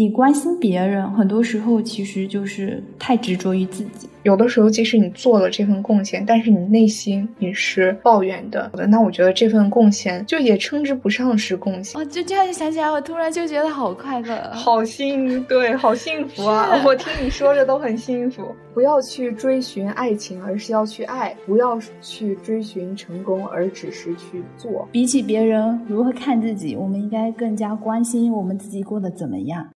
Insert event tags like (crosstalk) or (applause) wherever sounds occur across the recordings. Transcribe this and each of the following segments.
你关心别人，很多时候其实就是太执着于自己。有的时候，即使你做了这份贡献，但是你内心你是抱怨的，那我觉得这份贡献就也称之不上是贡献。哦，就这样想起来，我突然就觉得好快乐，好幸对，好幸福啊！我听你说着都很幸福。不要去追寻爱情，而是要去爱；不要去追寻成功，而只是去做。比起别人如何看自己，我们应该更加关心我们自己过得怎么样。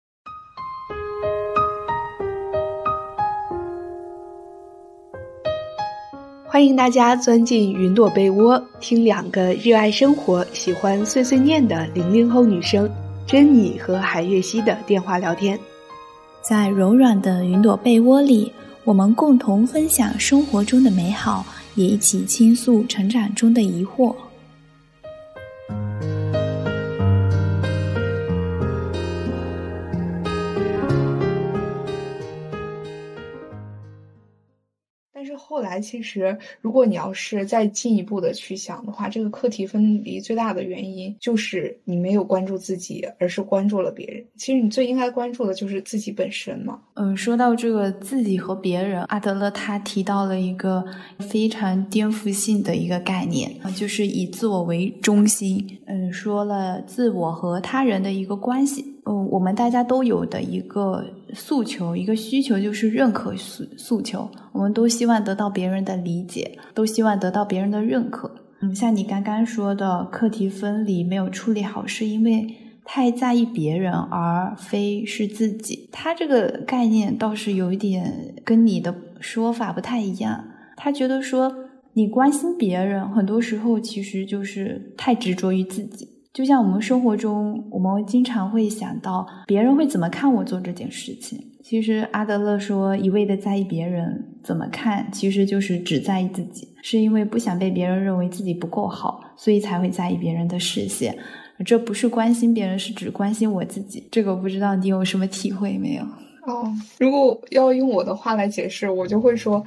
欢迎大家钻进云朵被窝，听两个热爱生活、喜欢碎碎念的零零后女生珍妮和海月熙的电话聊天。在柔软的云朵被窝里，我们共同分享生活中的美好，也一起倾诉成长中的疑惑。后来，其实如果你要是再进一步的去想的话，这个课题分离最大的原因就是你没有关注自己，而是关注了别人。其实你最应该关注的就是自己本身嘛。嗯，说到这个自己和别人，阿德勒他提到了一个非常颠覆性的一个概念，就是以自我为中心。嗯，说了自我和他人的一个关系。嗯，我们大家都有的一个诉求、一个需求就是认可诉诉求。我们都希望得到别人的理解，都希望得到别人的认可。嗯，像你刚刚说的课题分离没有处理好，是因为太在意别人，而非是自己。他这个概念倒是有一点跟你的说法不太一样。他觉得说你关心别人，很多时候其实就是太执着于自己。就像我们生活中，我们经常会想到别人会怎么看我做这件事情。其实阿德勒说，一味的在意别人怎么看，其实就是只在意自己，是因为不想被别人认为自己不够好，所以才会在意别人的视线。这不是关心别人，是只关心我自己。这个不知道你有什么体会没有？哦，如果要用我的话来解释，我就会说。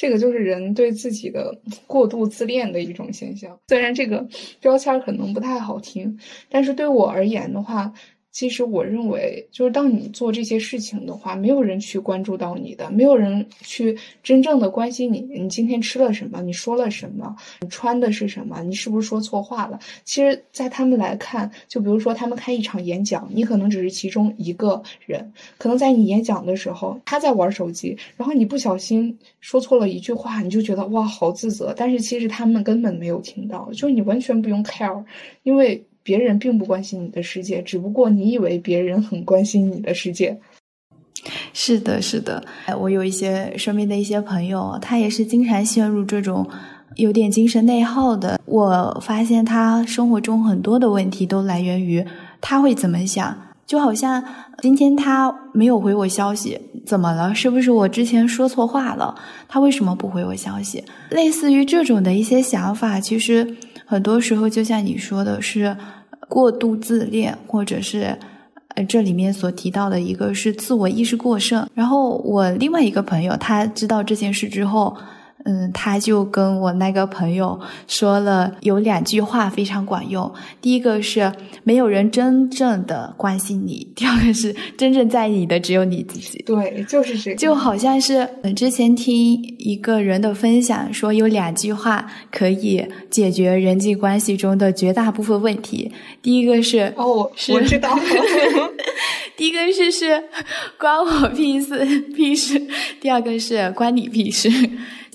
这个就是人对自己的过度自恋的一种现象。虽然这个标签可能不太好听，但是对我而言的话。其实我认为，就是当你做这些事情的话，没有人去关注到你的，没有人去真正的关心你。你今天吃了什么？你说了什么？你穿的是什么？你是不是说错话了？其实，在他们来看，就比如说他们开一场演讲，你可能只是其中一个人，可能在你演讲的时候，他在玩手机，然后你不小心说错了一句话，你就觉得哇，好自责。但是其实他们根本没有听到，就是你完全不用 care，因为。别人并不关心你的世界，只不过你以为别人很关心你的世界。是的，是的。我有一些身边的一些朋友，他也是经常陷入这种有点精神内耗的。我发现他生活中很多的问题都来源于他会怎么想，就好像今天他没有回我消息，怎么了？是不是我之前说错话了？他为什么不回我消息？类似于这种的一些想法，其实很多时候就像你说的是。过度自恋，或者是，呃，这里面所提到的一个是自我意识过剩。然后我另外一个朋友，他知道这件事之后。嗯，他就跟我那个朋友说了有两句话非常管用。第一个是没有人真正的关心你，第二个是真正在意你的只有你自己。对，就是这，就好像是之前听一个人的分享，说有两句话可以解决人际关系中的绝大部分问题。第一个是哦，我 (laughs) 知道。(laughs) 第一个是是关我屁事屁事，第二个是关你屁事。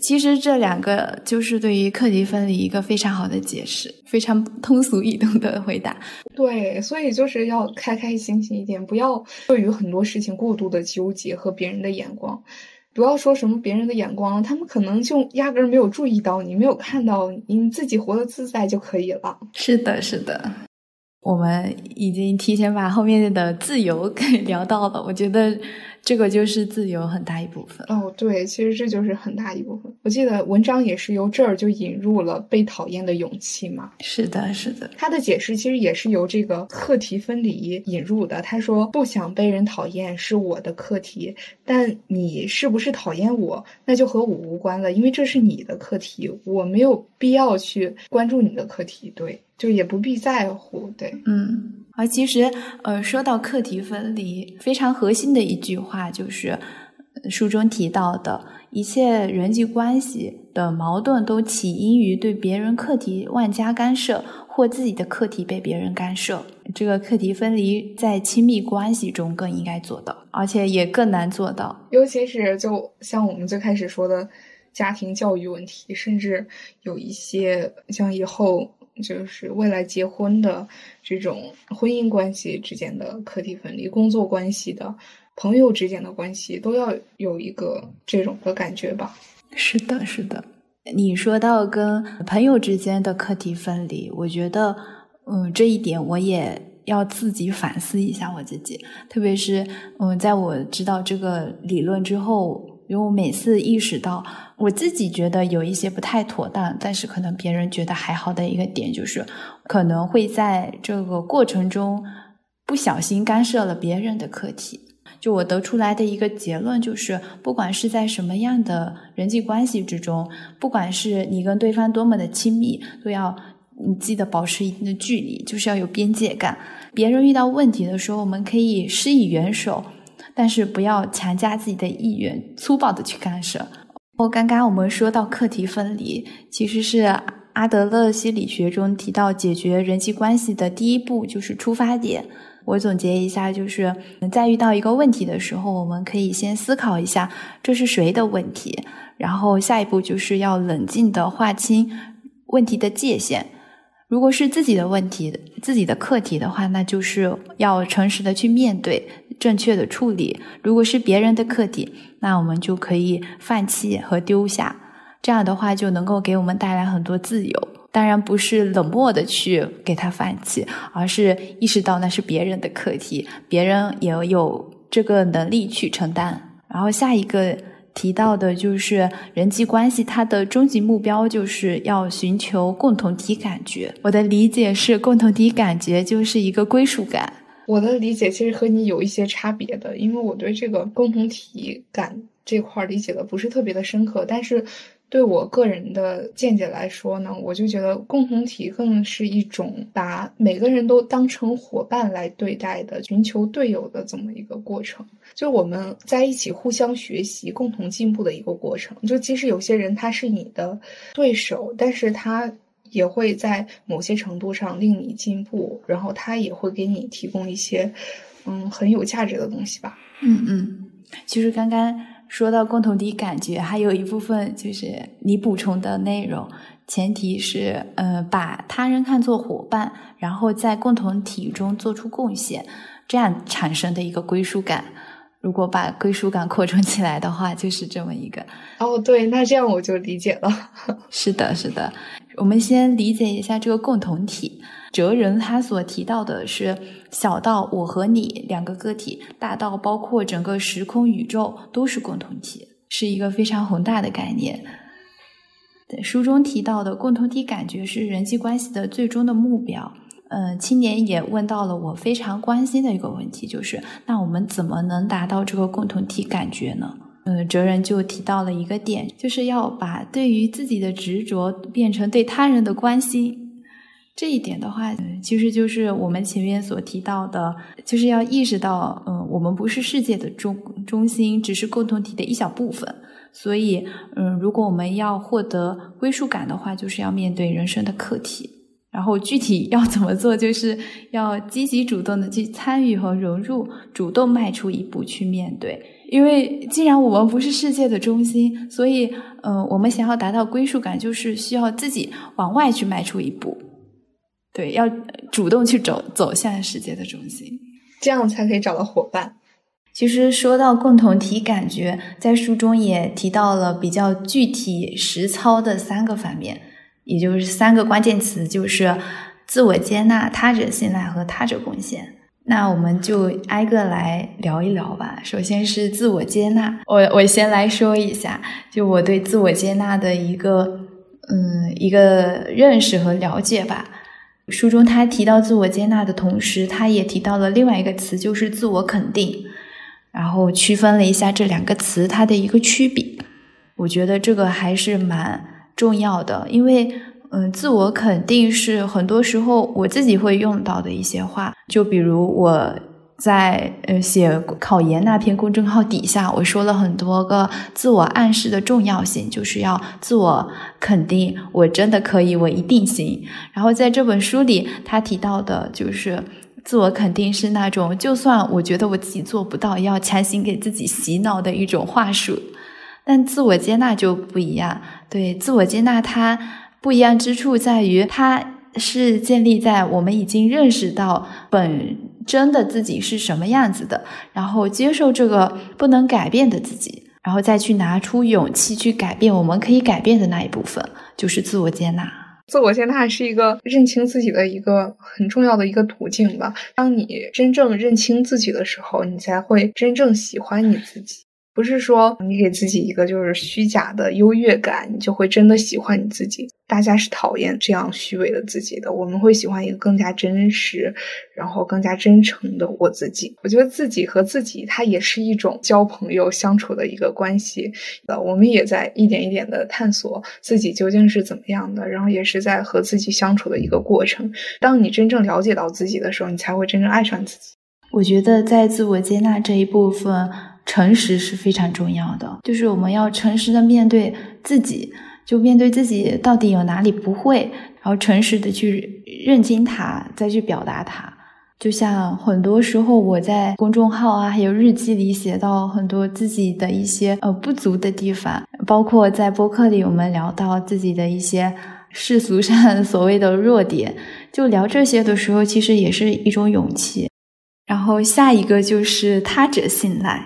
其实这两个就是对于课题分离一个非常好的解释，非常通俗易懂的回答。对，所以就是要开开心心一点，不要对于很多事情过度的纠结和别人的眼光。不要说什么别人的眼光，他们可能就压根儿没有注意到你，没有看到你自己活得自在就可以了。是的，是的，我们已经提前把后面的自由给聊到了，我觉得。这个就是自由很大一部分哦，对，其实这就是很大一部分。我记得文章也是由这儿就引入了被讨厌的勇气嘛。是的，是的。他的解释其实也是由这个课题分离引入的。他说：“不想被人讨厌是我的课题，但你是不是讨厌我，那就和我无关了，因为这是你的课题，我没有必要去关注你的课题。”对。就也不必在乎。对，嗯。而其实，呃，说到课题分离，非常核心的一句话就是书中提到的一切人际关系的矛盾都起因于对别人课题万加干涉，或自己的课题被别人干涉。这个课题分离在亲密关系中更应该做到，而且也更难做到。尤其是就像我们最开始说的家庭教育问题，甚至有一些像以后。就是未来结婚的这种婚姻关系之间的课题分离，工作关系的朋友之间的关系，都要有一个这种的感觉吧？是的，是的。你说到跟朋友之间的课题分离，我觉得，嗯，这一点我也要自己反思一下我自己，特别是，嗯，在我知道这个理论之后。因为我每次意识到我自己觉得有一些不太妥当，但是可能别人觉得还好的一个点，就是可能会在这个过程中不小心干涉了别人的课题。就我得出来的一个结论就是，不管是在什么样的人际关系之中，不管是你跟对方多么的亲密，都要你记得保持一定的距离，就是要有边界感。别人遇到问题的时候，我们可以施以援手。但是不要强加自己的意愿，粗暴的去干涉。刚刚我们说到课题分离，其实是阿德勒心理学中提到解决人际关系的第一步就是出发点。我总结一下，就是在遇到一个问题的时候，我们可以先思考一下这是谁的问题，然后下一步就是要冷静的划清问题的界限。如果是自己的问题、自己的课题的话，那就是要诚实的去面对，正确的处理。如果是别人的课题，那我们就可以放弃和丢下。这样的话就能够给我们带来很多自由。当然不是冷漠的去给他放弃，而是意识到那是别人的课题，别人也有这个能力去承担。然后下一个。提到的就是人际关系，它的终极目标就是要寻求共同体感觉。我的理解是，共同体感觉就是一个归属感。我的理解其实和你有一些差别的，因为我对这个共同体感这块理解的不是特别的深刻，但是。对我个人的见解来说呢，我就觉得共同体更是一种把每个人都当成伙伴来对待的，寻求队友的这么一个过程，就我们在一起互相学习、共同进步的一个过程。就即使有些人他是你的对手，但是他也会在某些程度上令你进步，然后他也会给你提供一些嗯很有价值的东西吧。嗯嗯，其实刚刚。说到共同体感觉，还有一部分就是你补充的内容，前提是，呃，把他人看作伙伴，然后在共同体中做出贡献，这样产生的一个归属感。如果把归属感扩充起来的话，就是这么一个。哦，对，那这样我就理解了。(laughs) 是的，是的。我们先理解一下这个共同体。哲人他所提到的是小到我和你两个个体，大到包括整个时空宇宙都是共同体，是一个非常宏大的概念。书中提到的共同体感觉是人际关系的最终的目标。嗯，青年也问到了我非常关心的一个问题，就是那我们怎么能达到这个共同体感觉呢？嗯，哲人就提到了一个点，就是要把对于自己的执着变成对他人的关心。这一点的话，其实就是我们前面所提到的，就是要意识到，嗯，我们不是世界的中中心，只是共同体的一小部分。所以，嗯，如果我们要获得归属感的话，就是要面对人生的课题。然后具体要怎么做，就是要积极主动的去参与和融入，主动迈出一步去面对。因为既然我们不是世界的中心，所以，嗯，我们想要达到归属感，就是需要自己往外去迈出一步。对，要主动去走走向世界的中心，这样才可以找到伙伴。其实说到共同体感觉，在书中也提到了比较具体实操的三个方面，也就是三个关键词，就是自我接纳、他者信赖和他者贡献。那我们就挨个来聊一聊吧。首先是自我接纳，我我先来说一下，就我对自我接纳的一个嗯一个认识和了解吧。书中他提到自我接纳的同时，他也提到了另外一个词，就是自我肯定，然后区分了一下这两个词它的一个区别。我觉得这个还是蛮重要的，因为嗯，自我肯定是很多时候我自己会用到的一些话，就比如我。在呃写考研那篇公众号底下，我说了很多个自我暗示的重要性，就是要自我肯定，我真的可以，我一定行。然后在这本书里，他提到的就是自我肯定是那种，就算我觉得我自己做不到，要强行给自己洗脑的一种话术。但自我接纳就不一样，对自我接纳，它不一样之处在于，它是建立在我们已经认识到本。真的自己是什么样子的，然后接受这个不能改变的自己，然后再去拿出勇气去改变我们可以改变的那一部分，就是自我接纳。自我接纳是一个认清自己的一个很重要的一个途径吧。当你真正认清自己的时候，你才会真正喜欢你自己。不是说你给自己一个就是虚假的优越感，你就会真的喜欢你自己。大家是讨厌这样虚伪的自己的，我们会喜欢一个更加真实，然后更加真诚的我自己。我觉得自己和自己，它也是一种交朋友相处的一个关系。呃，我们也在一点一点的探索自己究竟是怎么样的，然后也是在和自己相处的一个过程。当你真正了解到自己的时候，你才会真正爱上自己。我觉得在自我接纳这一部分。诚实是非常重要的，就是我们要诚实的面对自己，就面对自己到底有哪里不会，然后诚实的去认清它，再去表达它。就像很多时候我在公众号啊，还有日记里写到很多自己的一些呃不足的地方，包括在播客里我们聊到自己的一些世俗上 (laughs) 所谓的弱点，就聊这些的时候，其实也是一种勇气。然后下一个就是他者信赖。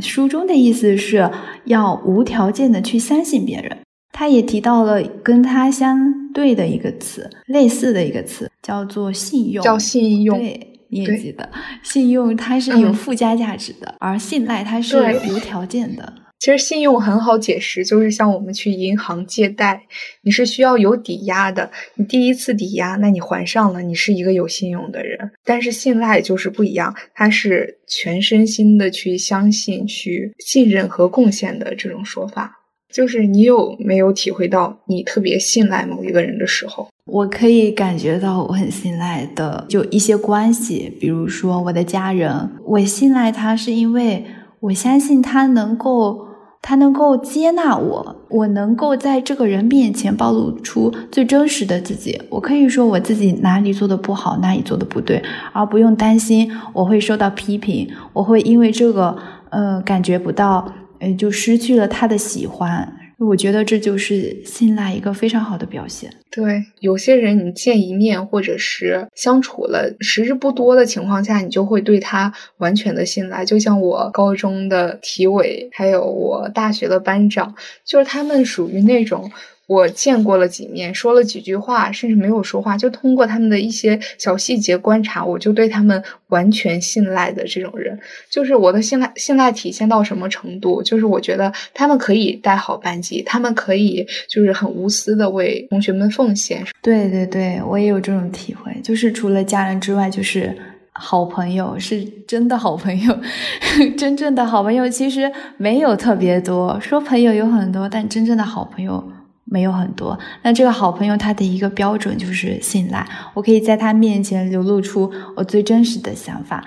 书中的意思是要无条件的去相信别人。他也提到了跟他相对的一个词，类似的一个词，叫做信用。叫信用。对，你也记得，信用它是有附加价值的，而信赖它是无条件的。其实信用很好解释，就是像我们去银行借贷，你是需要有抵押的。你第一次抵押，那你还上了，你是一个有信用的人。但是信赖就是不一样，它是全身心的去相信、去信任和贡献的这种说法。就是你有没有体会到你特别信赖某一个人的时候？我可以感觉到我很信赖的，就一些关系，比如说我的家人，我信赖他是因为我相信他能够。他能够接纳我，我能够在这个人面前暴露出最真实的自己。我可以说我自己哪里做的不好，哪里做的不对，而不用担心我会受到批评，我会因为这个，呃，感觉不到，呃，就失去了他的喜欢。我觉得这就是信赖一个非常好的表现。对，有些人你见一面，或者是相处了时日不多的情况下，你就会对他完全的信赖。就像我高中的体委，还有我大学的班长，就是他们属于那种。我见过了几面，说了几句话，甚至没有说话，就通过他们的一些小细节观察，我就对他们完全信赖的这种人，就是我的信赖。信赖体现到什么程度？就是我觉得他们可以带好班级，他们可以就是很无私的为同学们奉献。对对对，我也有这种体会，就是除了家人之外，就是好朋友，是真的好朋友。(laughs) 真正的好朋友其实没有特别多，说朋友有很多，但真正的好朋友。没有很多，那这个好朋友他的一个标准就是信赖，我可以在他面前流露出我最真实的想法。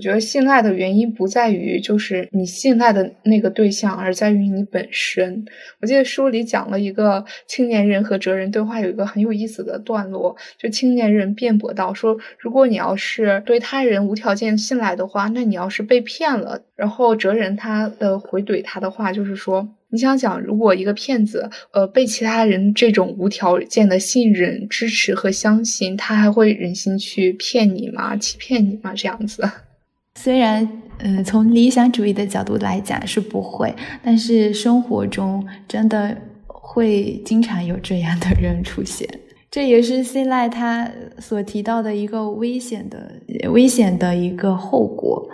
我觉得信赖的原因不在于就是你信赖的那个对象，而在于你本身。我记得书里讲了一个青年人和哲人对话，有一个很有意思的段落，就青年人辩驳到说，如果你要是对他人无条件信赖的话，那你要是被骗了。然后哲人他的回怼他的话就是说。你想想，如果一个骗子，呃，被其他人这种无条件的信任、支持和相信，他还会忍心去骗你吗？欺骗你吗？这样子？虽然，嗯，从理想主义的角度来讲是不会，但是生活中真的会经常有这样的人出现。这也是信赖他所提到的一个危险的、危险的一个后果。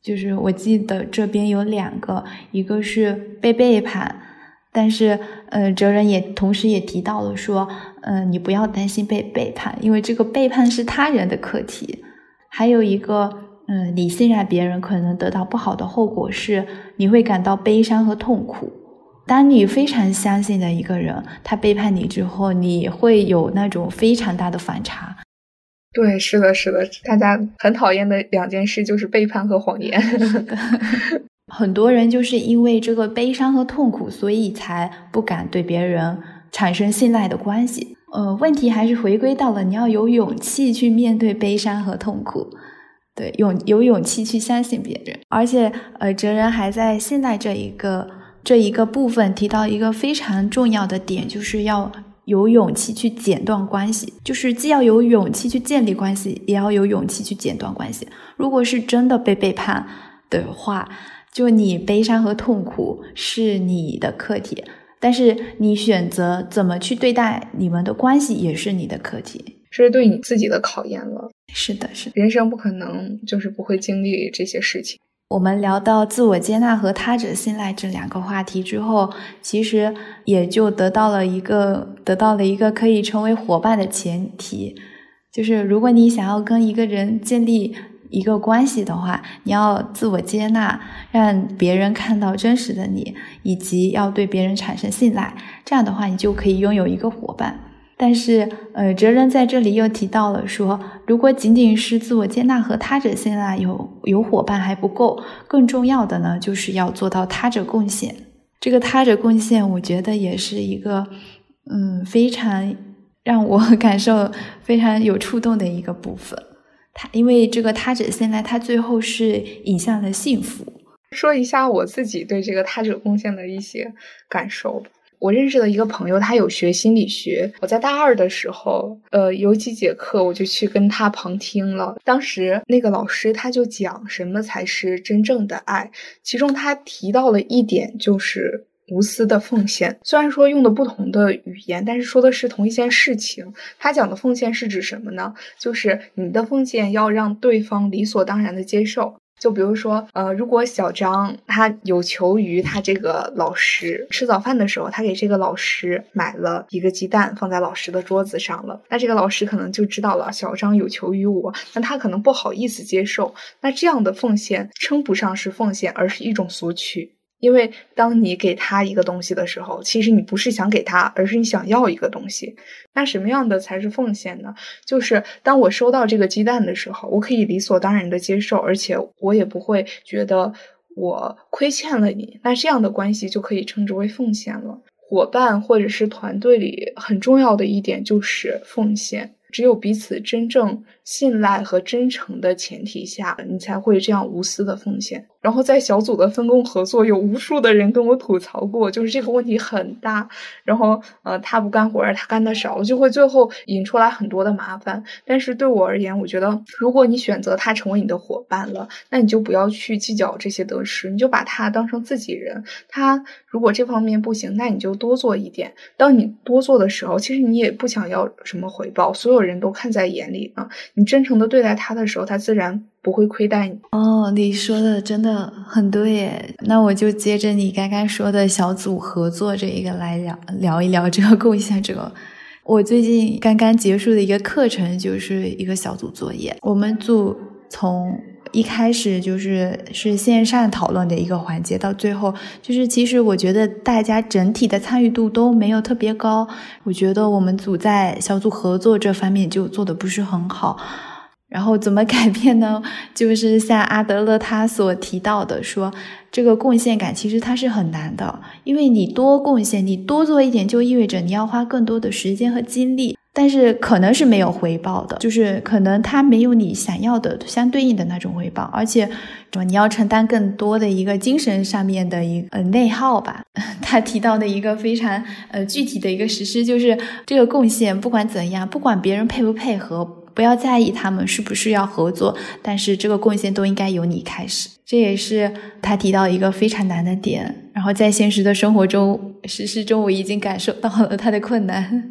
就是我记得这边有两个，一个是被背叛，但是呃，哲人也同时也提到了说，嗯，你不要担心被背叛，因为这个背叛是他人的课题。还有一个，嗯，你信任别人可能得到不好的后果是，你会感到悲伤和痛苦。当你非常相信的一个人，他背叛你之后，你会有那种非常大的反差。对，是的，是的，大家很讨厌的两件事就是背叛和谎言。(laughs) (laughs) 很多人就是因为这个悲伤和痛苦，所以才不敢对别人产生信赖的关系。呃，问题还是回归到了你要有勇气去面对悲伤和痛苦，对，勇有勇气去相信别人。而且，呃，哲人还在信赖这一个这一个部分提到一个非常重要的点，就是要。有勇气去剪断关系，就是既要有勇气去建立关系，也要有勇气去剪断关系。如果是真的被背叛的话，就你悲伤和痛苦是你的课题，但是你选择怎么去对待你们的关系也是你的课题，这是对你自己的考验了。是的，是的人生不可能就是不会经历这些事情。我们聊到自我接纳和他者信赖这两个话题之后，其实也就得到了一个得到了一个可以成为伙伴的前提，就是如果你想要跟一个人建立一个关系的话，你要自我接纳，让别人看到真实的你，以及要对别人产生信赖，这样的话，你就可以拥有一个伙伴。但是，呃，哲人在这里又提到了说，如果仅仅是自我接纳和他者信赖有有伙伴还不够，更重要的呢，就是要做到他者贡献。这个他者贡献，我觉得也是一个，嗯，非常让我 (laughs) 感受非常有触动的一个部分。他因为这个他者信赖，他最后是引向了幸福。说一下我自己对这个他者贡献的一些感受吧。我认识的一个朋友，他有学心理学。我在大二的时候，呃，有几节课我就去跟他旁听了。当时那个老师他就讲什么才是真正的爱，其中他提到了一点，就是无私的奉献。虽然说用的不同的语言，但是说的是同一件事情。他讲的奉献是指什么呢？就是你的奉献要让对方理所当然的接受。就比如说，呃，如果小张他有求于他这个老师，吃早饭的时候，他给这个老师买了一个鸡蛋，放在老师的桌子上了，那这个老师可能就知道了小张有求于我，那他可能不好意思接受，那这样的奉献称不上是奉献，而是一种索取。因为当你给他一个东西的时候，其实你不是想给他，而是你想要一个东西。那什么样的才是奉献呢？就是当我收到这个鸡蛋的时候，我可以理所当然的接受，而且我也不会觉得我亏欠了你。那这样的关系就可以称之为奉献了。伙伴或者是团队里很重要的一点就是奉献，只有彼此真正信赖和真诚的前提下，你才会这样无私的奉献。然后在小组的分工合作，有无数的人跟我吐槽过，就是这个问题很大。然后，呃，他不干活，他干的少，就会最后引出来很多的麻烦。但是对我而言，我觉得，如果你选择他成为你的伙伴了，那你就不要去计较这些得失，你就把他当成自己人。他如果这方面不行，那你就多做一点。当你多做的时候，其实你也不想要什么回报，所有人都看在眼里啊。你真诚的对待他的时候，他自然。不会亏待你哦，你说的真的很对耶。那我就接着你刚刚说的小组合作这一个来聊聊一聊这个贡献者。我最近刚刚结束的一个课程就是一个小组作业，我们组从一开始就是是线上讨论的一个环节，到最后就是其实我觉得大家整体的参与度都没有特别高。我觉得我们组在小组合作这方面就做的不是很好。然后怎么改变呢？就是像阿德勒他所提到的，说这个贡献感其实它是很难的，因为你多贡献，你多做一点，就意味着你要花更多的时间和精力，但是可能是没有回报的，就是可能它没有你想要的相对应的那种回报，而且说你要承担更多的一个精神上面的一呃内耗吧。(laughs) 他提到的一个非常呃具体的一个实施，就是这个贡献不管怎样，不管别人配不配合。不要在意他们是不是要合作，但是这个贡献都应该由你开始。这也是他提到一个非常难的点。然后在现实的生活中实施中，我已经感受到了他的困难。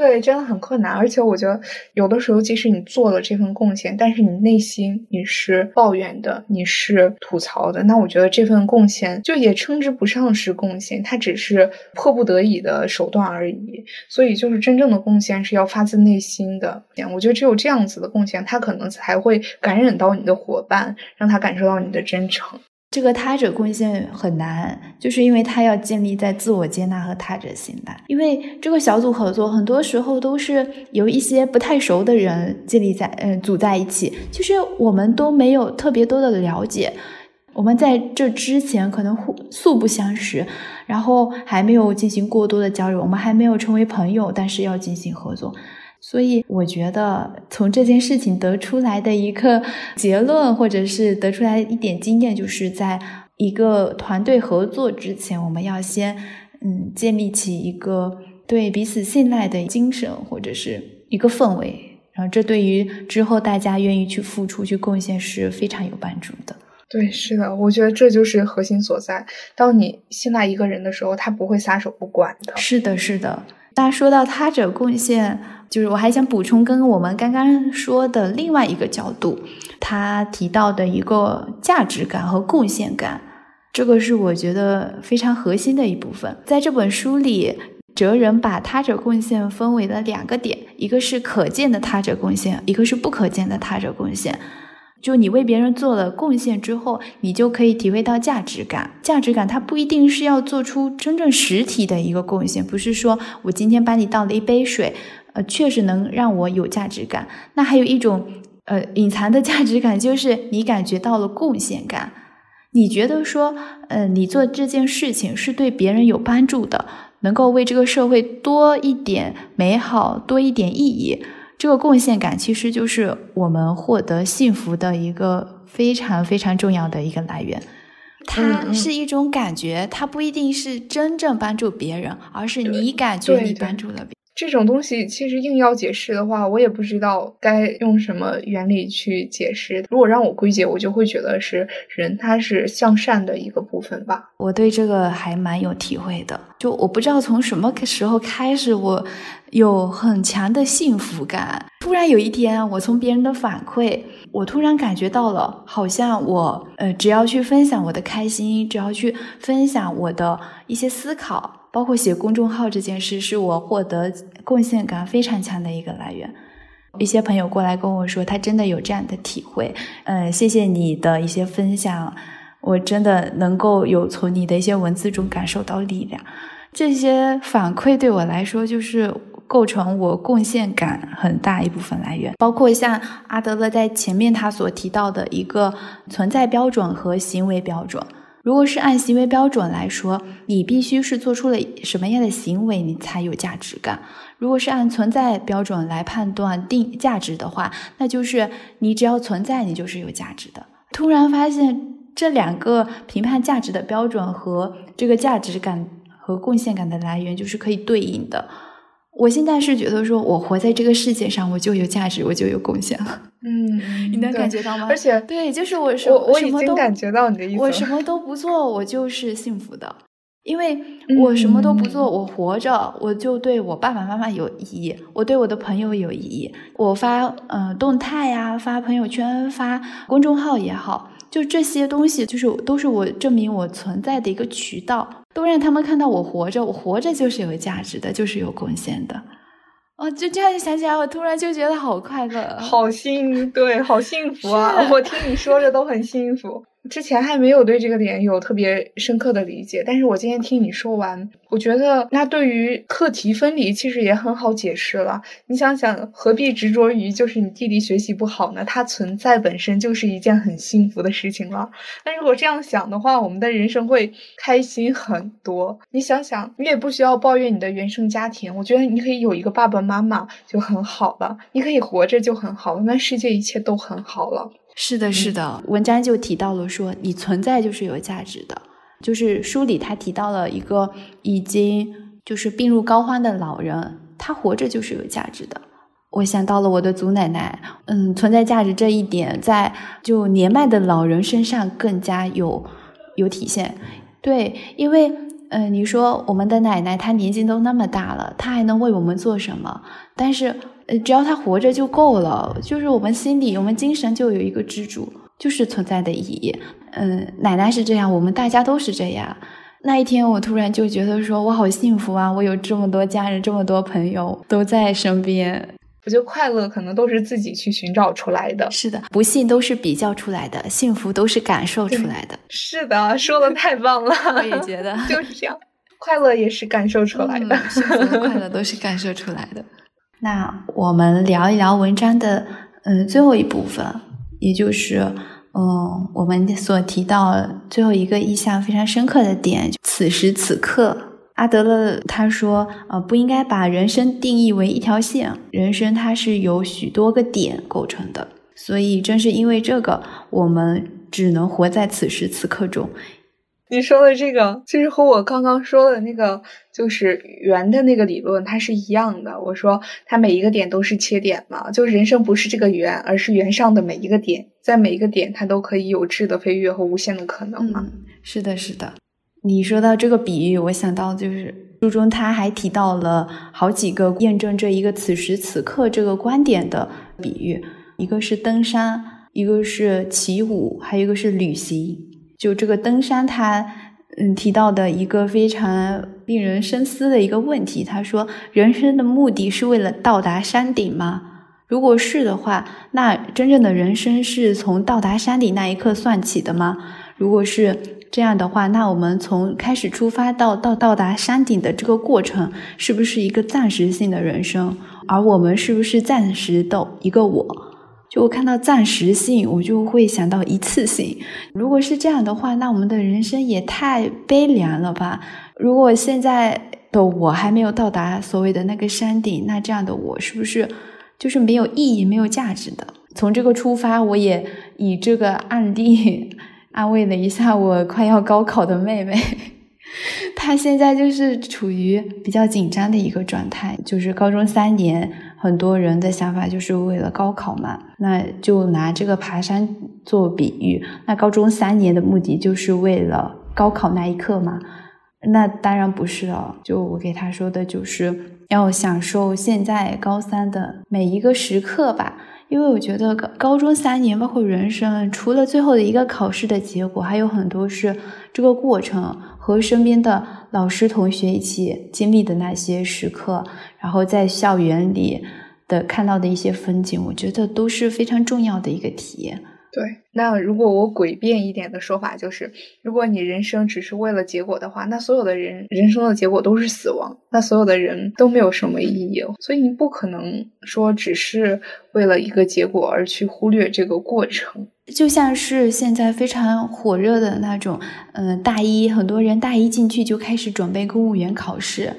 对，真的很困难，而且我觉得有的时候，即使你做了这份贡献，但是你内心你是抱怨的，你是吐槽的，那我觉得这份贡献就也称之不上是贡献，它只是迫不得已的手段而已。所以，就是真正的贡献是要发自内心的。我觉得只有这样子的贡献，他可能才会感染到你的伙伴，让他感受到你的真诚。这个他者贡献很难，就是因为他要建立在自我接纳和他者信赖。因为这个小组合作很多时候都是由一些不太熟的人建立在呃组在一起，其实我们都没有特别多的了解。我们在这之前可能互素不相识，然后还没有进行过多的交流，我们还没有成为朋友，但是要进行合作。所以我觉得从这件事情得出来的一个结论，或者是得出来一点经验，就是在一个团队合作之前，我们要先嗯建立起一个对彼此信赖的精神，或者是一个氛围，然后这对于之后大家愿意去付出、去贡献是非常有帮助的。对，是的，我觉得这就是核心所在。当你信赖一个人的时候，他不会撒手不管的。是的，是的。那说到他者贡献，就是我还想补充跟我们刚刚说的另外一个角度，他提到的一个价值感和贡献感，这个是我觉得非常核心的一部分。在这本书里，哲人把他者贡献分为了两个点，一个是可见的他者贡献，一个是不可见的他者贡献。就你为别人做了贡献之后，你就可以体会到价值感。价值感它不一定是要做出真正实体的一个贡献，不是说我今天帮你倒了一杯水，呃，确实能让我有价值感。那还有一种呃隐藏的价值感，就是你感觉到了贡献感。你觉得说，呃，你做这件事情是对别人有帮助的，能够为这个社会多一点美好，多一点意义。这个贡献感其实就是我们获得幸福的一个非常非常重要的一个来源，它是一种感觉，它不一定是真正帮助别人，而是你感觉你帮助了别人。这种东西其实硬要解释的话，我也不知道该用什么原理去解释。如果让我归结，我就会觉得是人他是向善的一个部分吧。我对这个还蛮有体会的。就我不知道从什么时候开始，我有很强的幸福感。突然有一天，我从别人的反馈，我突然感觉到了，好像我呃，只要去分享我的开心，只要去分享我的一些思考。包括写公众号这件事，是我获得贡献感非常强的一个来源。一些朋友过来跟我说，他真的有这样的体会。嗯，谢谢你的一些分享，我真的能够有从你的一些文字中感受到力量。这些反馈对我来说，就是构成我贡献感很大一部分来源。包括像阿德勒在前面他所提到的一个存在标准和行为标准。如果是按行为标准来说，你必须是做出了什么样的行为，你才有价值感？如果是按存在标准来判断定价值的话，那就是你只要存在，你就是有价值的。突然发现这两个评判价值的标准和这个价值感和贡献感的来源就是可以对应的。我现在是觉得说，我活在这个世界上，我就有价值，我就有贡献了。(laughs) 嗯，你能感觉到吗？而且，对，就是我，我我已经感觉到你的意思。我什么都不做，我就是幸福的，因为我什么都不做，我活着，我就对我爸爸妈妈有意义，我对我的朋友有意义。我发嗯动态呀，发朋友圈，发公众号也好，就这些东西，就是都是我证明我存在的一个渠道。都让他们看到我活着，我活着就是有价值的，就是有贡献的。哦，就这样想起来，我突然就觉得好快乐，好幸对，好幸福啊！我听你说着都很幸福。之前还没有对这个点有特别深刻的理解，但是我今天听你说完，我觉得那对于课题分离其实也很好解释了。你想想，何必执着于就是你弟弟学习不好呢？他存在本身就是一件很幸福的事情了。但如果这样想的话，我们的人生会开心很多。你想想，你也不需要抱怨你的原生家庭，我觉得你可以有一个爸爸妈妈就很好了，你可以活着就很好了，那世界一切都很好了。是的，是的，文章就提到了说，你存在就是有价值的。就是书里他提到了一个已经就是病入膏肓的老人，他活着就是有价值的。我想到了我的祖奶奶，嗯，存在价值这一点，在就年迈的老人身上更加有有体现。对，因为嗯，你说我们的奶奶她年纪都那么大了，她还能为我们做什么？但是。只要他活着就够了，就是我们心里、我们精神就有一个支柱，就是存在的意义。嗯，奶奶是这样，我们大家都是这样。那一天，我突然就觉得说，我好幸福啊！我有这么多家人，这么多朋友都在身边。我觉得快乐可能都是自己去寻找出来的。是的，不幸都是比较出来的，幸福都是感受出来的。是的，说的太棒了，(laughs) 我也觉得就是这样。快乐也是感受出来的，幸福和快乐都是感受出来的。那我们聊一聊文章的嗯最后一部分，也就是嗯我们所提到最后一个印象非常深刻的点，此时此刻，阿德勒他说呃不应该把人生定义为一条线，人生它是由许多个点构成的，所以正是因为这个，我们只能活在此时此刻中。你说的这个，其实和我刚刚说的那个，就是圆的那个理论，它是一样的。我说它每一个点都是切点嘛，就人生不是这个圆，而是圆上的每一个点，在每一个点，它都可以有质的飞跃和无限的可能嘛。是的，是的。你说到这个比喻，我想到就是书中他还提到了好几个验证这一个此时此刻这个观点的比喻，一个是登山，一个是起舞，还有一个是旅行。就这个登山，它嗯提到的一个非常令人深思的一个问题，他说：人生的目的是为了到达山顶吗？如果是的话，那真正的人生是从到达山顶那一刻算起的吗？如果是这样的话，那我们从开始出发到到到达山顶的这个过程，是不是一个暂时性的人生？而我们是不是暂时的一个我？就我看到暂时性，我就会想到一次性。如果是这样的话，那我们的人生也太悲凉了吧？如果现在的我还没有到达所谓的那个山顶，那这样的我是不是就是没有意义、没有价值的？从这个出发，我也以这个案例安慰了一下我快要高考的妹妹。(laughs) 她现在就是处于比较紧张的一个状态，就是高中三年。很多人的想法就是为了高考嘛，那就拿这个爬山做比喻。那高中三年的目的就是为了高考那一刻嘛？那当然不是了。就我给他说的，就是要享受现在高三的每一个时刻吧。因为我觉得高高中三年，包括人生，除了最后的一个考试的结果，还有很多是这个过程和身边的老师、同学一起经历的那些时刻。然后在校园里的看到的一些风景，我觉得都是非常重要的一个体验。对，那如果我诡辩一点的说法就是，如果你人生只是为了结果的话，那所有的人人生的结果都是死亡，那所有的人都没有什么意义。所以你不可能说只是为了一个结果而去忽略这个过程。就像是现在非常火热的那种，嗯，大一很多人大一进去就开始准备公务员考试。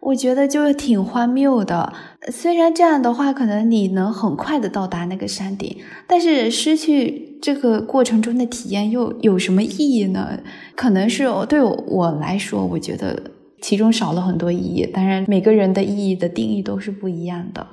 我觉得就是挺荒谬的。虽然这样的话，可能你能很快的到达那个山顶，但是失去这个过程中的体验又有什么意义呢？可能是对我来说，我觉得其中少了很多意义。当然，每个人的意义的定义都是不一样的。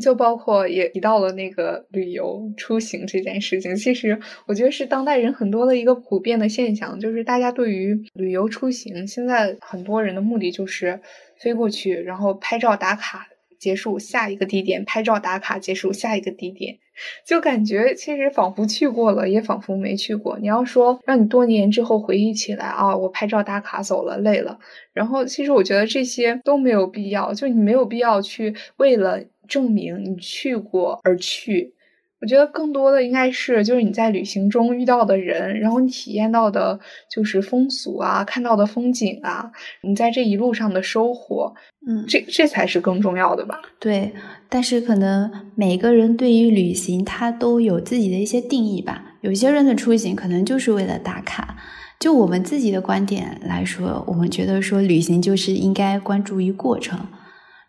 就包括也提到了那个旅游出行这件事情，其实我觉得是当代人很多的一个普遍的现象，就是大家对于旅游出行，现在很多人的目的就是飞过去，然后拍照打卡结束下一个地点，拍照打卡结束下一个地点，就感觉其实仿佛去过了，也仿佛没去过。你要说让你多年之后回忆起来啊，我拍照打卡走了累了，然后其实我觉得这些都没有必要，就你没有必要去为了。证明你去过而去，我觉得更多的应该是就是你在旅行中遇到的人，然后你体验到的就是风俗啊，看到的风景啊，你在这一路上的收获，嗯，这这才是更重要的吧？对，但是可能每个人对于旅行他都有自己的一些定义吧。有些人的出行可能就是为了打卡，就我们自己的观点来说，我们觉得说旅行就是应该关注于过程。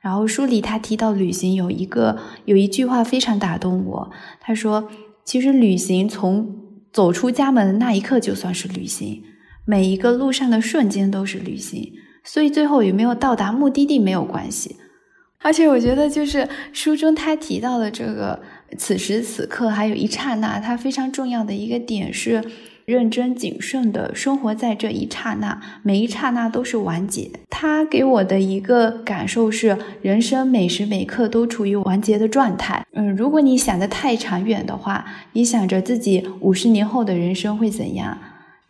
然后书里他提到旅行有一个有一句话非常打动我，他说：“其实旅行从走出家门的那一刻就算是旅行，每一个路上的瞬间都是旅行，所以最后有没有到达目的地没有关系。而且我觉得就是书中他提到的这个此时此刻还有一刹那，它非常重要的一个点是。”认真谨慎的生活在这一刹那，每一刹那都是完结。他给我的一个感受是，人生每时每刻都处于完结的状态。嗯，如果你想的太长远的话，你想着自己五十年后的人生会怎样，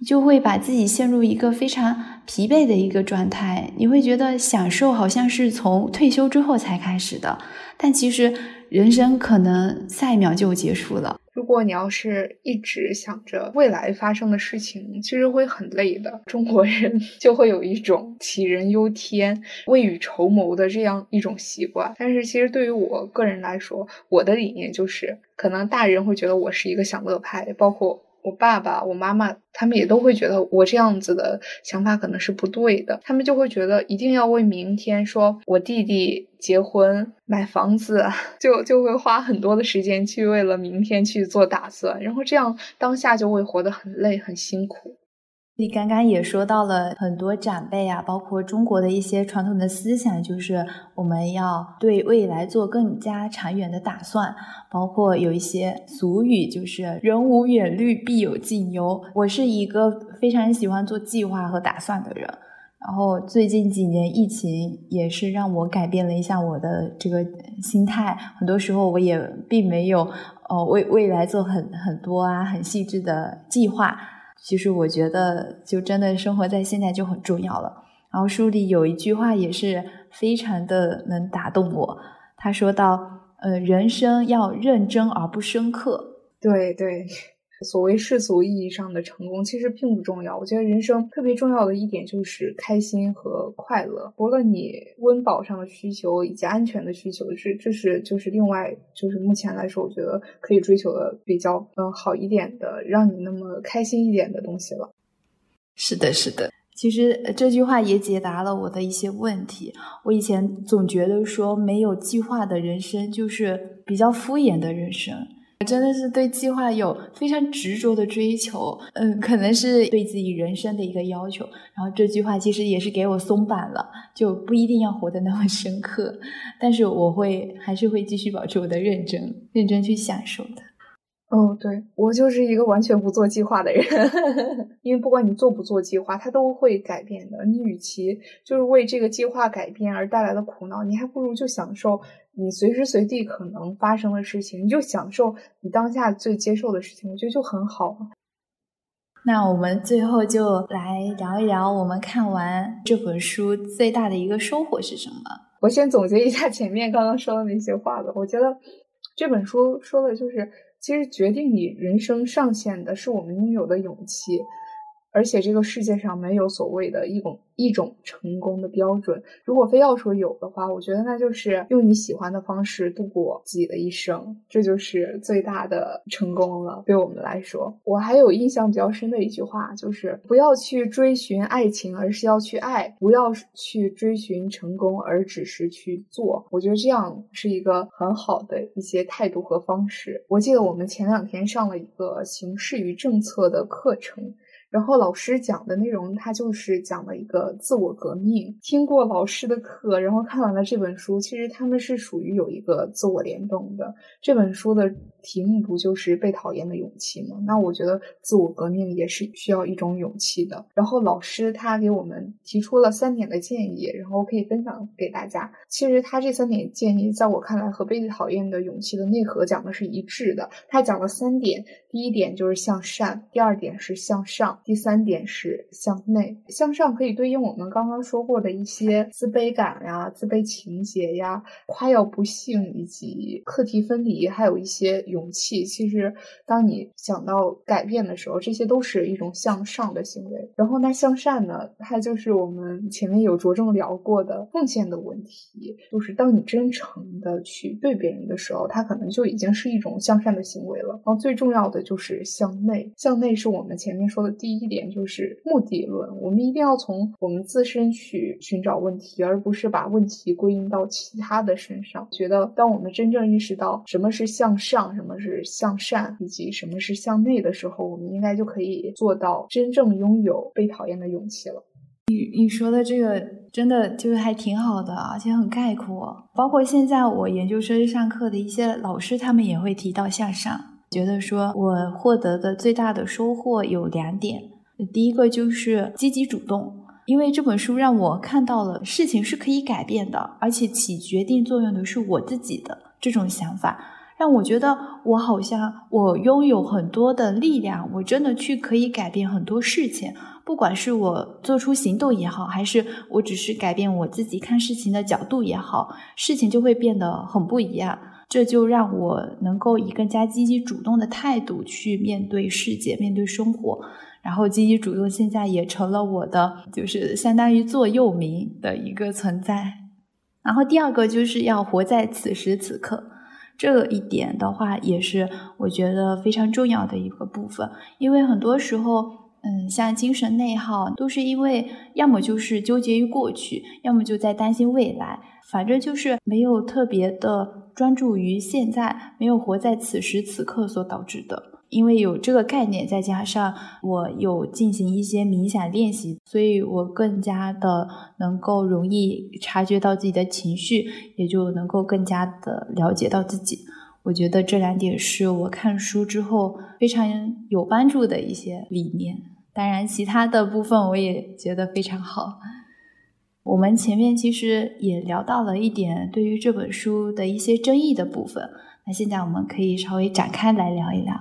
就会把自己陷入一个非常疲惫的一个状态。你会觉得享受好像是从退休之后才开始的，但其实人生可能下一秒就结束了。如果你要是一直想着未来发生的事情，其实会很累的。中国人 (laughs) 就会有一种杞人忧天、未雨绸缪的这样一种习惯。但是，其实对于我个人来说，我的理念就是，可能大人会觉得我是一个享乐派，包括。我爸爸、我妈妈，他们也都会觉得我这样子的想法可能是不对的。他们就会觉得一定要为明天，说我弟弟结婚、买房子，(laughs) 就就会花很多的时间去为了明天去做打算，然后这样当下就会活得很累、很辛苦。你刚刚也说到了很多长辈啊，包括中国的一些传统的思想，就是我们要对未来做更加长远的打算，包括有一些俗语，就是“人无远虑，必有近忧”。我是一个非常喜欢做计划和打算的人，然后最近几年疫情也是让我改变了一下我的这个心态，很多时候我也并没有呃为未来做很很多啊很细致的计划。其实我觉得，就真的生活在现在就很重要了。然后书里有一句话也是非常的能打动我，他说到：“呃，人生要认真而不深刻。”对对。所谓世俗意义上的成功，其实并不重要。我觉得人生特别重要的一点就是开心和快乐。除了你温饱上的需求以及安全的需求，这这是就是另外就是目前来说，我觉得可以追求的比较嗯好一点的，让你那么开心一点的东西了。是的，是的。其实这句话也解答了我的一些问题。我以前总觉得说没有计划的人生就是比较敷衍的人生。我真的是对计划有非常执着的追求，嗯，可能是对自己人生的一个要求。然后这句话其实也是给我松绑了，就不一定要活得那么深刻，但是我会还是会继续保持我的认真，认真去享受的。哦，对我就是一个完全不做计划的人，(laughs) 因为不管你做不做计划，它都会改变的。你与其就是为这个计划改变而带来的苦恼，你还不如就享受。你随时随地可能发生的事情，你就享受你当下最接受的事情，我觉得就很好。那我们最后就来聊一聊，我们看完这本书最大的一个收获是什么？我先总结一下前面刚刚说的那些话吧。我觉得这本书说的就是，其实决定你人生上限的是我们拥有的勇气。而且这个世界上没有所谓的一种一种成功的标准。如果非要说有的话，我觉得那就是用你喜欢的方式度过自己的一生，这就是最大的成功了。对我们来说，我还有印象比较深的一句话，就是不要去追寻爱情，而是要去爱；不要去追寻成功，而只是去做。我觉得这样是一个很好的一些态度和方式。我记得我们前两天上了一个形势与政策的课程。然后老师讲的内容，他就是讲了一个自我革命。听过老师的课，然后看完了这本书，其实他们是属于有一个自我联动的。这本书的题目不就是被讨厌的勇气吗？那我觉得自我革命也是需要一种勇气的。然后老师他给我们提出了三点的建议，然后可以分享给大家。其实他这三点建议，在我看来和被讨厌的勇气的内核讲的是一致的。他讲了三点，第一点就是向善，第二点是向上。第三点是向内向上，可以对应我们刚刚说过的一些自卑感呀、自卑情节呀、夸耀不幸以及课题分离，还有一些勇气。其实，当你想到改变的时候，这些都是一种向上的行为。然后，那向善呢？它就是我们前面有着重聊过的奉献的问题，就是当你真诚的去对别人的时候，它可能就已经是一种向善的行为了。然后，最重要的就是向内，向内是我们前面说的第。第一点就是目的论，我们一定要从我们自身去寻找问题，而不是把问题归因到其他的身上。觉得当我们真正意识到什么是向上，什么是向善，以及什么是向内的时候，我们应该就可以做到真正拥有被讨厌的勇气了。你你说的这个真的就是还挺好的，而且很概括。包括现在我研究生上课的一些老师，他们也会提到向上。觉得说，我获得的最大的收获有两点。第一个就是积极主动，因为这本书让我看到了事情是可以改变的，而且起决定作用的是我自己的这种想法，让我觉得我好像我拥有很多的力量，我真的去可以改变很多事情。不管是我做出行动也好，还是我只是改变我自己看事情的角度也好，事情就会变得很不一样。这就让我能够以更加积极主动的态度去面对世界，面对生活。然后积极主动现在也成了我的，就是相当于座右铭的一个存在。然后第二个就是要活在此时此刻，这一点的话也是我觉得非常重要的一个部分，因为很多时候。嗯，像精神内耗，都是因为要么就是纠结于过去，要么就在担心未来，反正就是没有特别的专注于现在，没有活在此时此刻所导致的。因为有这个概念，再加上我有进行一些冥想练习，所以我更加的能够容易察觉到自己的情绪，也就能够更加的了解到自己。我觉得这两点是我看书之后非常有帮助的一些理念。当然，其他的部分我也觉得非常好。我们前面其实也聊到了一点对于这本书的一些争议的部分，那现在我们可以稍微展开来聊一聊。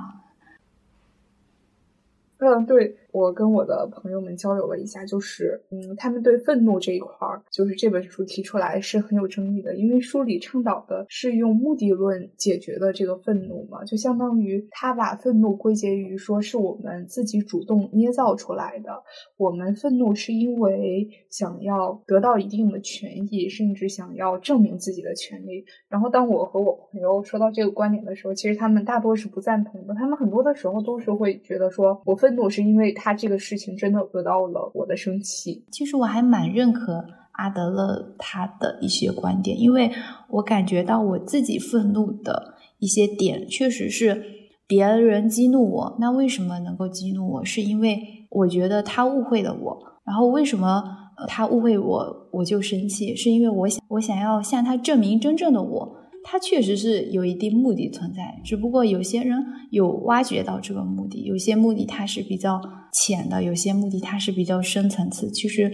嗯，对。我跟我的朋友们交流了一下，就是嗯，他们对愤怒这一块儿，就是这本书提出来是很有争议的，因为书里倡导的是用目的论解决的这个愤怒嘛，就相当于他把愤怒归结于说是我们自己主动捏造出来的，我们愤怒是因为想要得到一定的权益，甚至想要证明自己的权利。然后当我和我朋友说到这个观点的时候，其实他们大多是不赞同的，他们很多的时候都是会觉得说我愤怒是因为。他这个事情真的得到了我的生气。其实我还蛮认可阿德勒他的一些观点，因为我感觉到我自己愤怒的一些点，确实是别人激怒我。那为什么能够激怒我？是因为我觉得他误会了我。然后为什么他误会我，我就生气？是因为我想，我想要向他证明真正的我。他确实是有一定目的存在，只不过有些人有挖掘到这个目的，有些目的他是比较浅的，有些目的它是比较深层次。其实，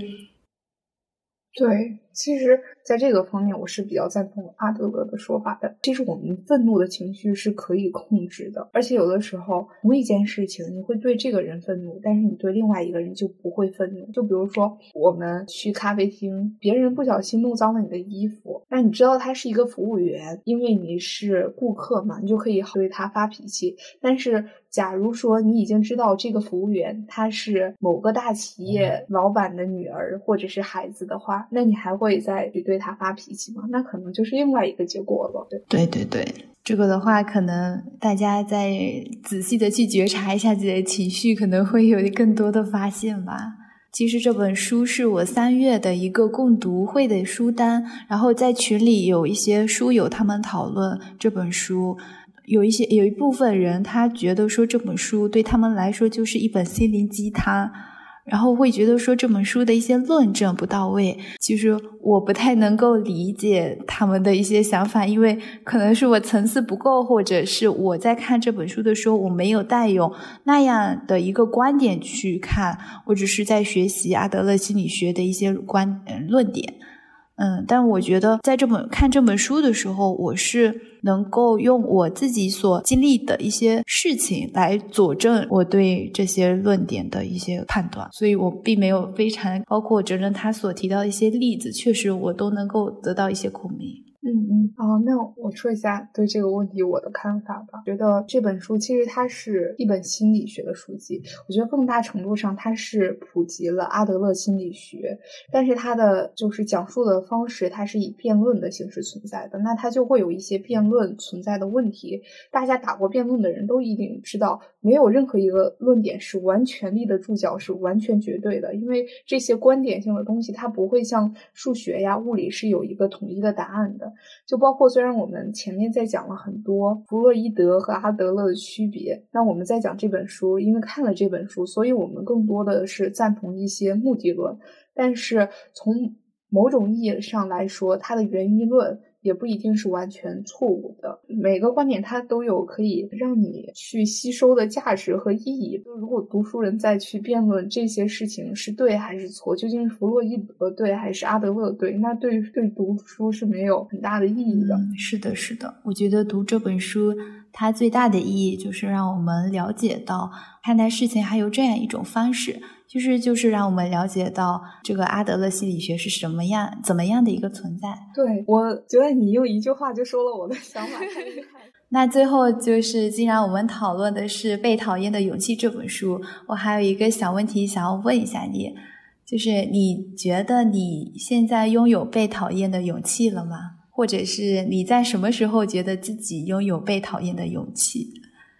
对，其实。在这个方面，我是比较赞同阿德勒的说法的。其实我们愤怒的情绪是可以控制的，而且有的时候同一件事情，你会对这个人愤怒，但是你对另外一个人就不会愤怒。就比如说，我们去咖啡厅，别人不小心弄脏了你的衣服，那你知道他是一个服务员，因为你是顾客嘛，你就可以对他发脾气。但是，假如说你已经知道这个服务员他是某个大企业老板的女儿或者是孩子的话，那你还会会再去对。对他发脾气吗？那可能就是另外一个结果了。对对对，这个的话，可能大家再仔细的去觉察一下自己的情绪，可能会有更多的发现吧。其实这本书是我三月的一个共读会的书单，然后在群里有一些书友他们讨论这本书，有一些有一部分人他觉得说这本书对他们来说就是一本心灵鸡汤。然后会觉得说这本书的一些论证不到位，其实我不太能够理解他们的一些想法，因为可能是我层次不够，或者是我在看这本书的时候我没有带有那样的一个观点去看，我只是在学习阿德勒心理学的一些观论点。嗯，但我觉得在这本看这本书的时候，我是能够用我自己所经历的一些事情来佐证我对这些论点的一些判断，所以我并没有非常包括哲哲他所提到的一些例子，确实我都能够得到一些共鸣。嗯嗯，好，那我说一下对这个问题我的看法吧。觉得这本书其实它是一本心理学的书籍，我觉得更大程度上它是普及了阿德勒心理学，但是它的就是讲述的方式，它是以辩论的形式存在的，那它就会有一些辩论存在的问题。大家打过辩论的人都一定知道，没有任何一个论点是完全立得住脚，是完全绝对的，因为这些观点性的东西，它不会像数学呀、物理是有一个统一的答案的。就包括，虽然我们前面在讲了很多弗洛伊德和阿德勒的区别，那我们在讲这本书，因为看了这本书，所以我们更多的是赞同一些目的论。但是从某种意义上来说，它的原因论也不一定是完全错误的。每个观点它都有可以让你去吸收的价值和意义。就如果读书人再去辩论这些事情是对还是错，究竟是弗洛伊德对还是阿德勒对，那对于对读书是没有很大的意义的。是的，是的，我觉得读这本书。它最大的意义就是让我们了解到看待事情还有这样一种方式，就是就是让我们了解到这个阿德勒心理学是什么样、怎么样的一个存在。对，我觉得你用一句话就说了我的想法，太厉害。那最后就是，既然我们讨论的是《被讨厌的勇气》这本书，我还有一个小问题想要问一下你，就是你觉得你现在拥有被讨厌的勇气了吗？或者是你在什么时候觉得自己拥有被讨厌的勇气？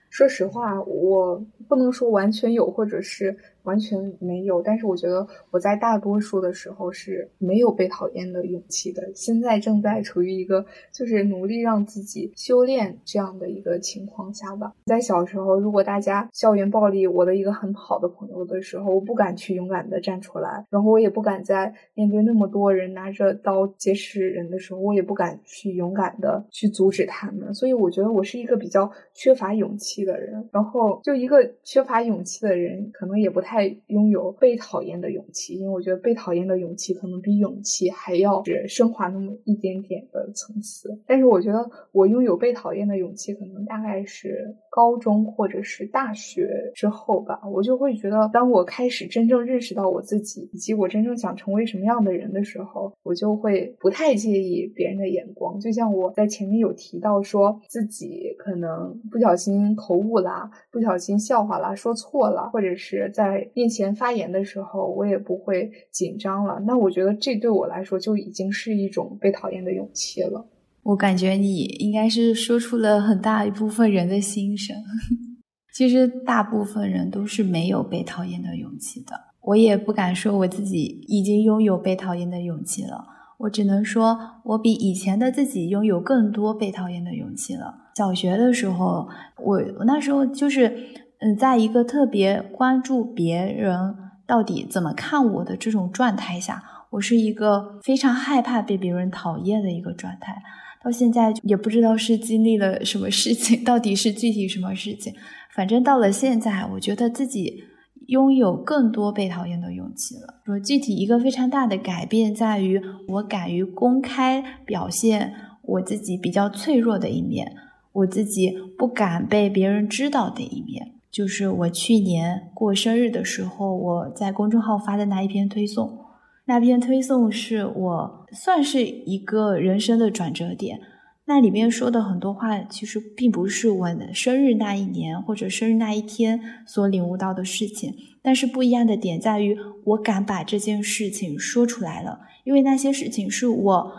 说实话，我不能说完全有，或者是。完全没有，但是我觉得我在大多数的时候是没有被讨厌的勇气的。现在正在处于一个就是努力让自己修炼这样的一个情况下吧。在小时候，如果大家校园暴力我的一个很好的朋友的时候，我不敢去勇敢的站出来，然后我也不敢在面对那么多人拿着刀劫持人的时候，我也不敢去勇敢的去阻止他们。所以我觉得我是一个比较缺乏勇气的人。然后就一个缺乏勇气的人，可能也不太。太拥有被讨厌的勇气，因为我觉得被讨厌的勇气可能比勇气还要是升华那么一点点的层次。但是我觉得我拥有被讨厌的勇气，可能大概是高中或者是大学之后吧。我就会觉得，当我开始真正认识到我自己，以及我真正想成为什么样的人的时候，我就会不太介意别人的眼光。就像我在前面有提到，说自己可能不小心口误啦，不小心笑话啦，说错了，或者是在。面前发言的时候，我也不会紧张了。那我觉得这对我来说就已经是一种被讨厌的勇气了。我感觉你应该是说出了很大一部分人的心声。(laughs) 其实大部分人都是没有被讨厌的勇气的。我也不敢说我自己已经拥有被讨厌的勇气了。我只能说我比以前的自己拥有更多被讨厌的勇气了。小学的时候，我我那时候就是。嗯，在一个特别关注别人到底怎么看我的这种状态下，我是一个非常害怕被别人讨厌的一个状态。到现在也不知道是经历了什么事情，(laughs) 到底是具体什么事情。反正到了现在，我觉得自己拥有更多被讨厌的勇气了。说具体一个非常大的改变，在于我敢于公开表现我自己比较脆弱的一面，我自己不敢被别人知道的一面。就是我去年过生日的时候，我在公众号发的那一篇推送，那篇推送是我算是一个人生的转折点。那里面说的很多话，其实并不是我生日那一年或者生日那一天所领悟到的事情，但是不一样的点在于，我敢把这件事情说出来了，因为那些事情是我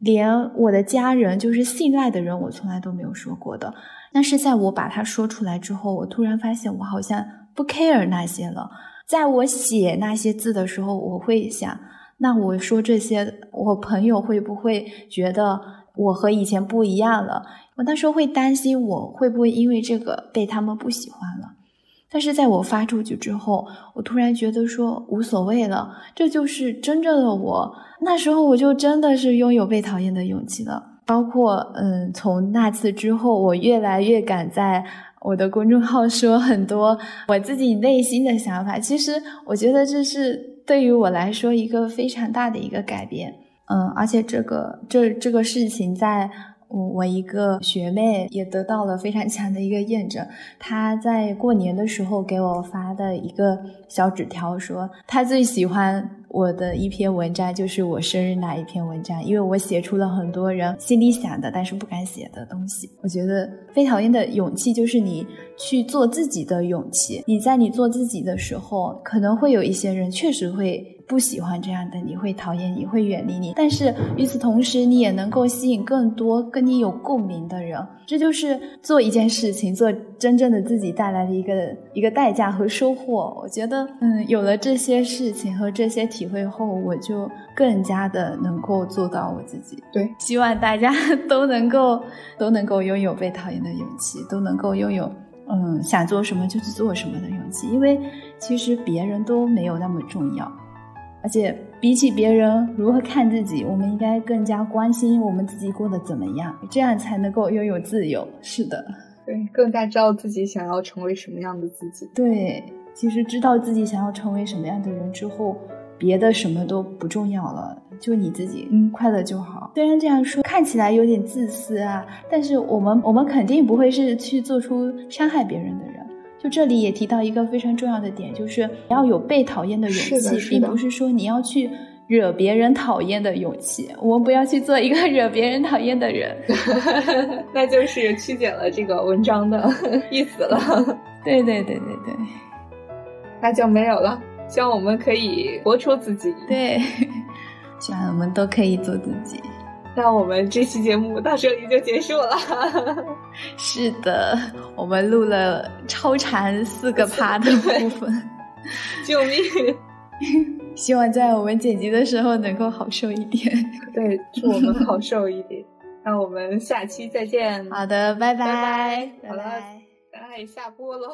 连我的家人，就是信赖的人，我从来都没有说过的。但是在我把它说出来之后，我突然发现我好像不 care 那些了。在我写那些字的时候，我会想，那我说这些，我朋友会不会觉得我和以前不一样了？我那时候会担心，我会不会因为这个被他们不喜欢了？但是在我发出去之后，我突然觉得说无所谓了，这就是真正的我。那时候我就真的是拥有被讨厌的勇气了。包括嗯，从那次之后，我越来越敢在我的公众号说很多我自己内心的想法。其实我觉得这是对于我来说一个非常大的一个改变。嗯，而且这个这这个事情在。我我一个学妹也得到了非常强的一个验证。她在过年的时候给我发的一个小纸条，说她最喜欢我的一篇文章就是我生日那一篇文章，因为我写出了很多人心里想的但是不敢写的东西。我觉得非讨厌的勇气就是你去做自己的勇气。你在你做自己的时候，可能会有一些人确实会。不喜欢这样的，你会讨厌，你会远离你。但是与此同时，你也能够吸引更多跟你有共鸣的人。这就是做一件事情，做真正的自己带来的一个一个代价和收获。我觉得，嗯，有了这些事情和这些体会后，我就更加的能够做到我自己。对，希望大家都能够都能够拥有被讨厌的勇气，都能够拥有嗯想做什么就去做什么的勇气。因为其实别人都没有那么重要。而且比起别人如何看自己，我们应该更加关心我们自己过得怎么样，这样才能够拥有自由。是的，对，更加知道自己想要成为什么样的自己。对，其实知道自己想要成为什么样的人之后，别的什么都不重要了，就你自己，嗯，快乐就好。虽然这样说看起来有点自私啊，但是我们我们肯定不会是去做出伤害别人的人。就这里也提到一个非常重要的点，就是要有被讨厌的勇气，并不是说你要去惹别人讨厌的勇气。我们不要去做一个 (laughs) 惹别人讨厌的人，(laughs) 那就是曲解了这个文章的意思了。对对对对对，那就没有了。希望我们可以活出自己。对，(laughs) 希望我们都可以做自己。那我们这期节目到这里就结束了。(laughs) 是的，我们录了超长四个趴的部分，(laughs) 救命！希望在我们剪辑的时候能够好受一点。对，祝我们好受一点。那我们下期再见。好的，拜拜。好了，咱俩也下播喽。